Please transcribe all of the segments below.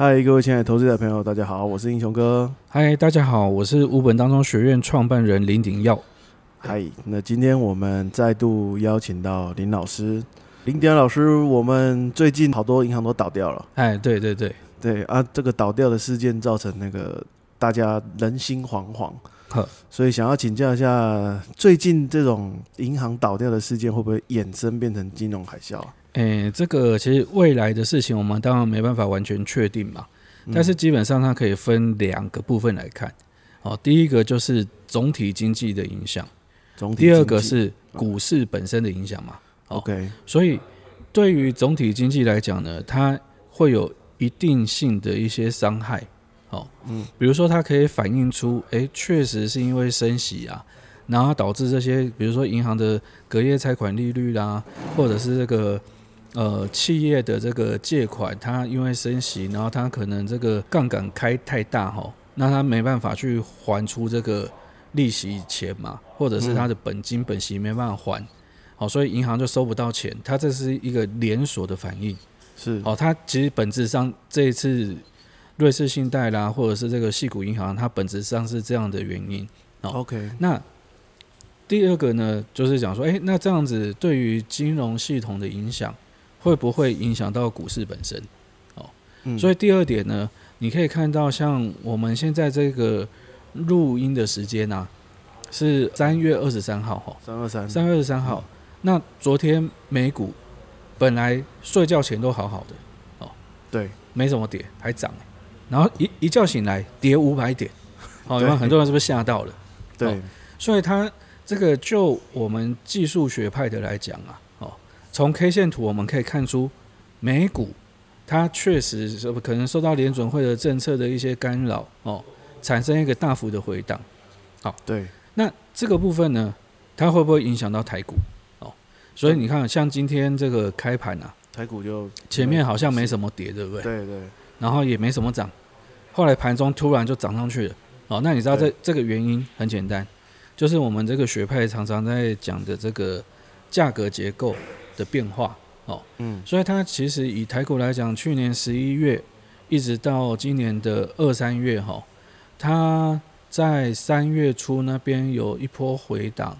嗨，各位亲爱的投资者朋友，大家好，我是英雄哥。嗨，大家好，我是五本当中学院创办人林鼎耀。嗨，那今天我们再度邀请到林老师。林鼎耀老师，我们最近好多银行都倒掉了。哎，对对对对啊，这个倒掉的事件造成那个大家人心惶惶。呵，所以想要请教一下，最近这种银行倒掉的事件会不会衍生变成金融海啸？哎，这个其实未来的事情我们当然没办法完全确定嘛，但是基本上它可以分两个部分来看。哦，第一个就是总体经济的影响，总体第二个是股市本身的影响嘛。OK，所以对于总体经济来讲呢，它会有一定性的一些伤害。哦，嗯，比如说它可以反映出，诶，确实是因为升息啊，然后导致这些，比如说银行的隔夜拆款利率啦，或者是这个呃企业的这个借款，它因为升息，然后它可能这个杠杆开太大哈，那它没办法去还出这个利息钱嘛，或者是它的本金本息没办法还，好，所以银行就收不到钱，它这是一个连锁的反应。是哦，它其实本质上这一次瑞士信贷啦，或者是这个系股银行，它本质上是这样的原因。哦 OK，那第二个呢，就是讲说，诶，那这样子对于金融系统的影响，会不会影响到股市本身？哦，嗯。所以第二点呢，你可以看到，像我们现在这个录音的时间啊，是三月二十三号哈，三二三，三月二十三号。那昨天美股本来睡觉前都好好的哦，对，没怎么跌，还涨，然后一一觉醒来跌五百点，哦，有没有很多人是不是吓到了？对，所以他这个就我们技术学派的来讲啊，哦，从 K 线图我们可以看出，美股它确实是可能受到联准会的政策的一些干扰哦，产生一个大幅的回档。好对，那这个部分呢，它会不会影响到台股？哦，所以你看，像今天这个开盘啊，台股就前面好像没什么跌，对不对？对对，然后也没什么涨，后来盘中突然就涨上去了。哦，那你知道这这个原因很简单，就是我们这个学派常常在讲的这个价格结构的变化。哦，嗯，所以它其实以台股来讲，去年十一月一直到今年的二三月，哈、它在三月初那边有一波回档，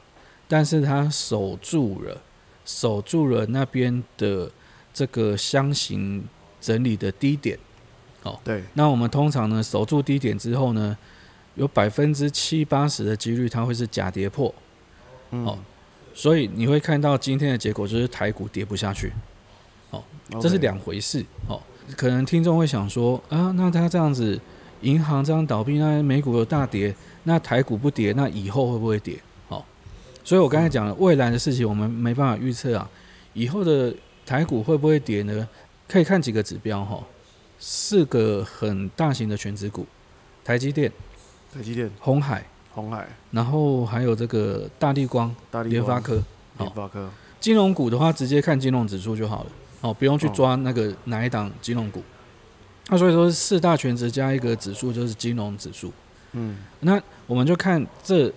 但是它守住了，守住了那边的这个箱型整理的低点。哦对，那我们通常呢，守住低点之后呢，有百分之七八十的几率它会是假跌破，嗯哦所以你会看到今天的结果就是台股跌不下去，哦这是两回事。哦，可能听众会想说啊，那他这样子，银行这样倒闭，那美股有大跌，那台股不跌，那以后会不会跌？哦，所以我刚才讲了，未来的事情我们没办法预测啊，以后的台股会不会跌呢？可以看几个指标哈、四个很大型的全指股，台积电、台积电、红海，红海、然后还有这个大地光、联发科。联发科，金融股的话，直接看金融指数就好了，哦，不用去哦抓那个哪一档金融股。那所以说四大全值加一个指数就是金融指数。嗯，那我们就看这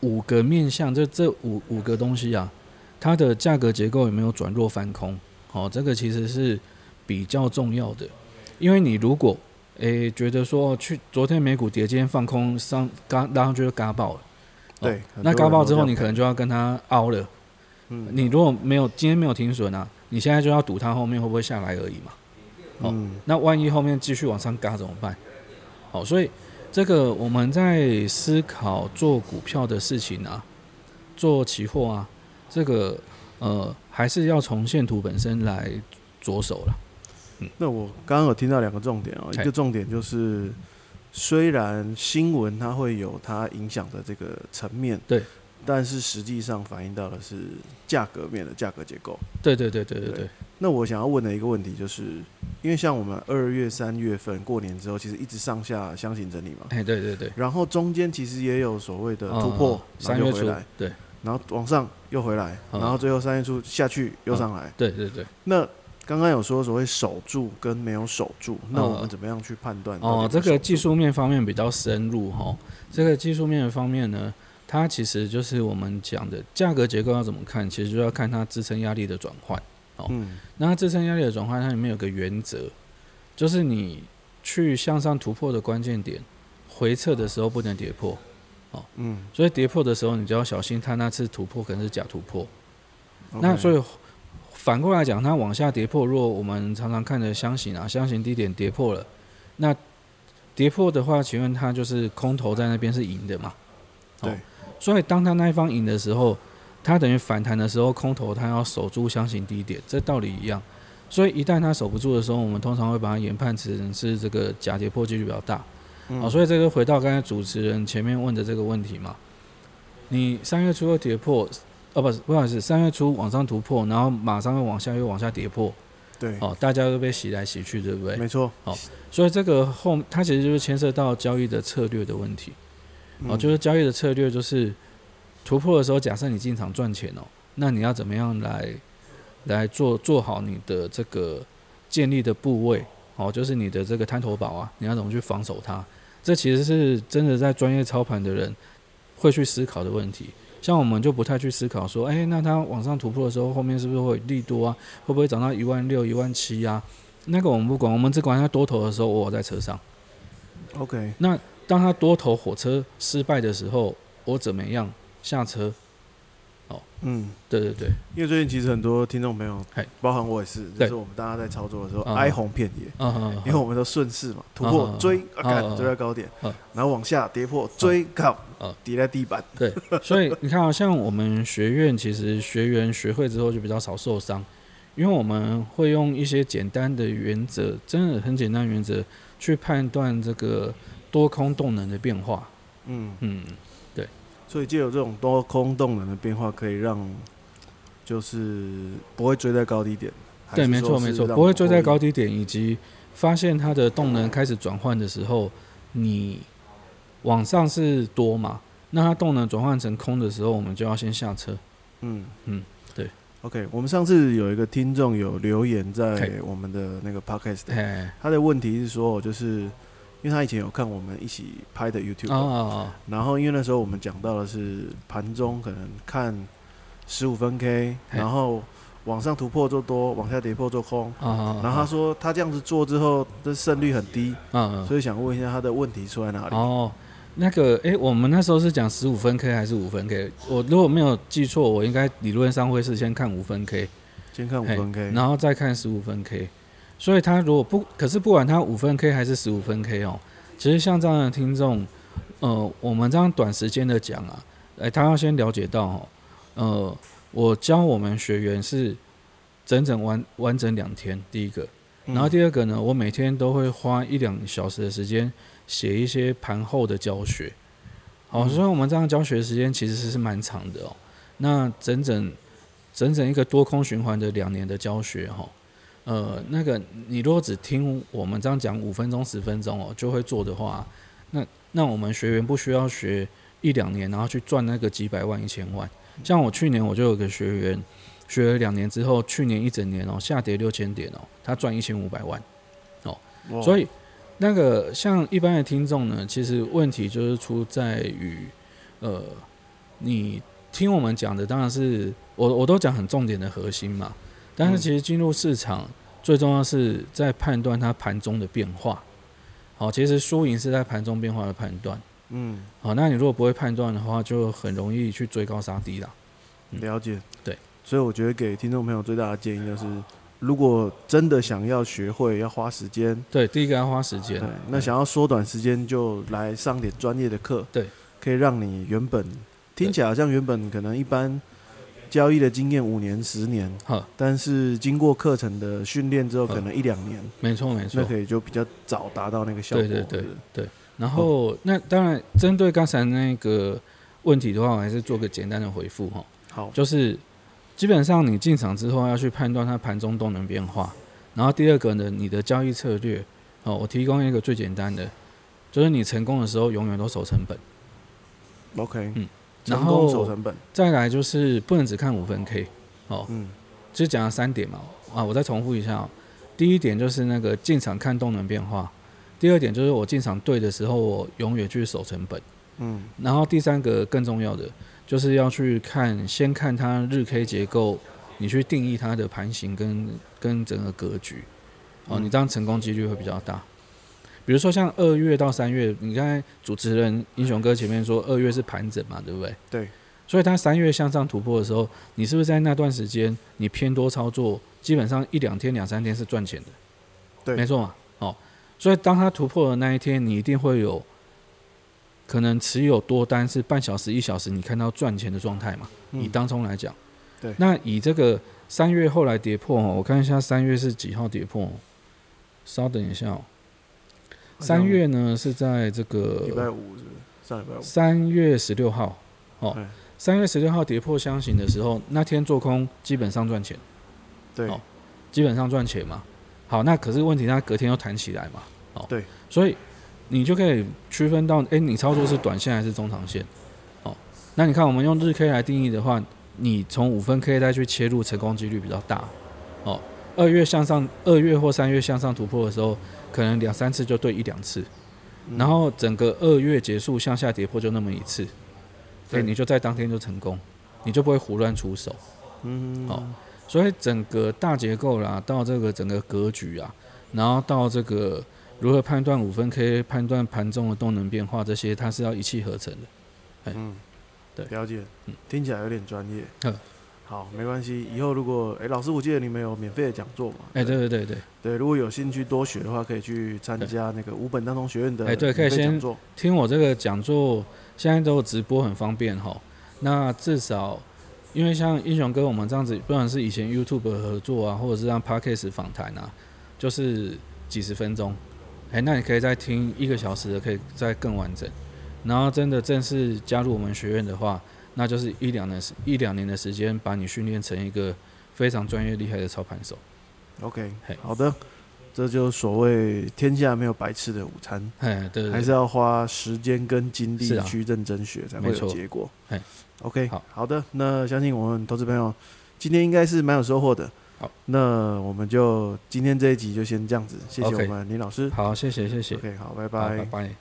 五个面向，这这五五个东西啊，它的价格结构有没有转弱翻空？哦，这个其实是比较重要的，因为你如果诶觉得说去昨天美股跌，今天放空上嘎拉上去就嘎爆了，对，那嘎爆之后你可能就要跟它凹了。嗯你如果没有今天没有停损啊，你现在就要赌它后面会不会下来而已嘛。哦嗯，那万一后面继续往上嘎怎么办？好，所以这个我们在思考做股票的事情啊，做期货啊，这个呃还是要从线图本身来着手了。那我刚刚有听到两个重点哦，一个重点就是，虽然新闻它会有它影响的这个层面，对，但是实际上反映到的是价格面的价格结构。对对对对对对对，那我想要问的一个问题就是，因为像我们二月、三月份过年之后，其实一直上下箱型整理嘛，哎对对对，然后中间其实也有所谓的突破，嗯三月初然后回来，对。然后往上又回来，嗯然后最后三月初下去又上来。对对对。那刚刚有说所谓守住跟没有守住，那我们怎么样去判断？哦，这个技术面方面比较深入哈。这个技术面的方面呢，它其实就是我们讲的价格结构要怎么看，其实就要看它支撑压力的转换。嗯，那它支撑压力的转换，它里面有个原则，就是你去向上突破的关键点，回撤的时候不能跌破哦，嗯，所以跌破的时候你就要小心，它那次突破可能是假突破。那所以反过来讲，它往下跌破，如果我们常常看的箱型啊，箱型低点跌破了，那跌破的话，请问它就是空头在那边是赢的嘛？对，所以当它那一方赢的时候，它等于反弹的时候，空头它要守住箱型低点，这道理一样。所以一旦它守不住的时候，我们通常会把它研判成是这个假跌破几率比较大。嗯好，所以这个回到刚才主持人前面问的这个问题嘛，你三月初又跌破，哦不是，不好意思，三月初往上突破，然后马上又往下又往下跌破，对，哦，大家都被洗来洗去，对不对？没错，哦所以这个后它其实就是牵涉到交易的策略的问题，哦，嗯就是交易的策略就是突破的时候，假设你进场赚钱哦，那你要怎么样来来做做好你的这个建立的部位，哦，就是你的这个滩头堡啊，你要怎么去防守它？这其实是真的在专业操盘的人会去思考的问题。像我们就不太去思考说，哎、那它往上突破的时候，后面是不是会有利多啊？会不会涨到一万六、一万七啊？那个我们不管，我们只管它多头的时候，我在车上。OK，那当它多头火车失败的时候，我怎么样下车？嗯，对对对，因为最近其实很多听众朋友嘿，包含我也是，就对是我们大家在操作的时候嗯哀鸿遍野，因为我们都顺势嘛，突破嗯追，啊，嗯干嗯追到高点嗯，然后往下跌破追，靠嗯，跌在地板，对，所以你看啊像我们学院其实学员学会之后就比较少受伤，因为我们会用一些简单的原则，真的很简单的原则去判断这个多空动能的变化。嗯，嗯，所以借由这种多空动能的变化，可以让就是不会追在高低点，对，没错没错，不会追在高低点，以及发现它的动能开始转换的时候，你往上是多嘛？那它动能转换成空的时候，我们就要先下车。嗯嗯，对。OK，我们上次有一个听众有留言在我们的那个 Podcast，哎，他的问题是说，就是因为他以前有看我们一起拍的 YouTube，、哦然后因为那时候我们讲到的是盘中可能看十五分 K，然后往上突破做多，往下跌破做空。然后他说他这样子做之后，的胜率很低，所以想问一下他的问题出在哪里？哦，那个，诶，我们那时候是讲十五分 K 还是五分 K？我如果没有记错，我应该理论上会是先看五分 K，先看五分 K，然后再看十五分 K。所以他如果不，可是不管他五分 K 还是十五分 K 哦，其实像这样的听众，呃，我们这样短时间的讲啊，哎，他要先了解到哦，呃，我教我们学员是整整完完整两天，第一个，嗯然后第二个呢，我每天都会花一两小时的时间写一些盘后的教学。好，嗯所以我们这样教学时间其实是是蛮长的哦。那整整整整一个多空循环的两年的教学哈、呃，那个你如果只听我们这样讲五分钟十分钟哦就会做的话，那那我们学员不需要学一两年，然后去赚那个几百万一千万。像我去年我就有个学员，学了两年之后，去年一整年哦下跌六千点哦，他赚一千五百万。哦所以那个像一般的听众呢，其实问题就是出在于，呃，你听我们讲的当然是我我都讲很重点的核心嘛，但是嗯其实进入市场最重要是在判断它盘中的变化。好，其实输赢是在盘中变化的判断。嗯，好，那你如果不会判断的话，就很容易去追高杀低啦。嗯了解。对，所以我觉得给听众朋友最大的建议就是，如果真的想要学会，要花时间，对，第一个要花时间对，，那想要缩短时间，就来上点专业的课，对，可以让你原本听起来好像原本可能一般交易的经验五年、十年，哈，但是经过课程的训练之后，嗯可能一两年，没错没错。那。可以就比较早达到那个效果。对对对然后、那当然针对刚才那个问题的话，我还是做个简单的回复哈，好，就是基本上你进场之后要去判断它盘中动能变化，然后第二个呢，你的交易策略哦，我提供一个最简单的，就是你成功的时候永远都守成本，OK，嗯。成然后守成本，再来就是不能只看五分 K 哦，嗯就讲了三点嘛，啊，我再重复一下、哦。第一点就是那个进场看动能变化，第二点就是我进场对的时候，我永远去守成本。嗯然后第三个更重要的就是要去看，先看它日 K 结构，你去定义它的盘形跟跟整个格局，哦，嗯你这样成功几率会比较大。比如说像二月到三月，你刚才主持人英雄哥前面说二月是盘整嘛，对不对？对。所以它三月向上突破的时候，你是不是在那段时间你偏多操作，基本上一两天、两三天是赚钱的？对，没错嘛。哦，所以当它突破的那一天，你一定会有可能持有多单是半小时、一小时，你看到赚钱的状态嘛？以当中来讲，对。那以这个三月后来跌破哦，我看一下三月是几号跌破？稍等一下哦。三月呢是在这个礼拜五是上礼拜五。三月十六号，哦。三月十六号跌破箱型的时候，那天做空基本上赚钱，对，基本上赚钱嘛。好，那可是问题，它隔天又弹起来嘛。哦，对，所以你就可以区分到，哎，你操作是短线还是中长线？哦，那你看我们用日 K 来定义的话，你从五分 K 再去切入，成功几率比较大。哦，二月向上，二月或三月向上突破的时候，可能两三次就对一两次，然后整个二月结束向下跌破就那么一次。对，你就在当天就成功，你就不会胡乱出手。嗯，好，所以整个大结构啦，到这个整个格局啊，然后到这个如何判断五分 K，判断盘中的动能变化，这些它是要一气呵成的。嗯，对，了解。嗯，听起来有点专业。嗯，好，没关系。以后如果哎，老师，我记得你们有免费的讲座嘛？哎，对对对对对，如果有兴趣多学的话，可以去参加那个五本当中学院的哎，对，可以先听我这个讲座。现在都有直播很方便哈，那至少因为像英雄哥我们这样子，不管是以前 YouTube 合作啊，或者是让 Podcast 访谈啊，就是几十分钟，哎，那你可以再听一个小时的，可以再更完整。然后真的正式加入我们学院的话，那就是一两年时一两年的时间，把你训练成一个非常专业厉害的操盘手。OK，好的。这就所谓天下没有白吃的午餐，哎，对，还是要花时间跟精力去认真学，才会有结果。哎，OK，好好的，那相信我们投资朋友今天应该是蛮有收获的。好，那我们就今天这一集就先这样子，谢谢我们林老师。好，谢谢谢谢。OK，好，拜拜，拜拜。